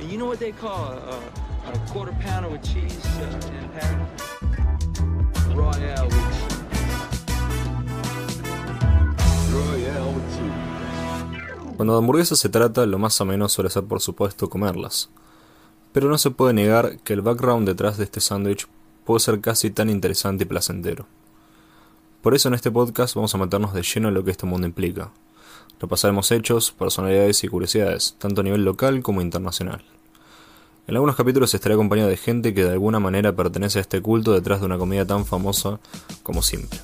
And you know what they call a, a quarter pounder with cheese uh? Royale with cheese. Royale with cheese. Cuando de hamburguesas se trata, lo más o menos suele ser por supuesto comerlas. Pero no se puede negar que el background detrás de este sándwich puede ser casi tan interesante y placentero. Por eso en este podcast vamos a meternos de lleno en lo que este mundo implica. Repasaremos hechos, personalidades y curiosidades, tanto a nivel local como internacional. En algunos capítulos estaré acompañado de gente que de alguna manera pertenece a este culto detrás de una comida tan famosa como simple.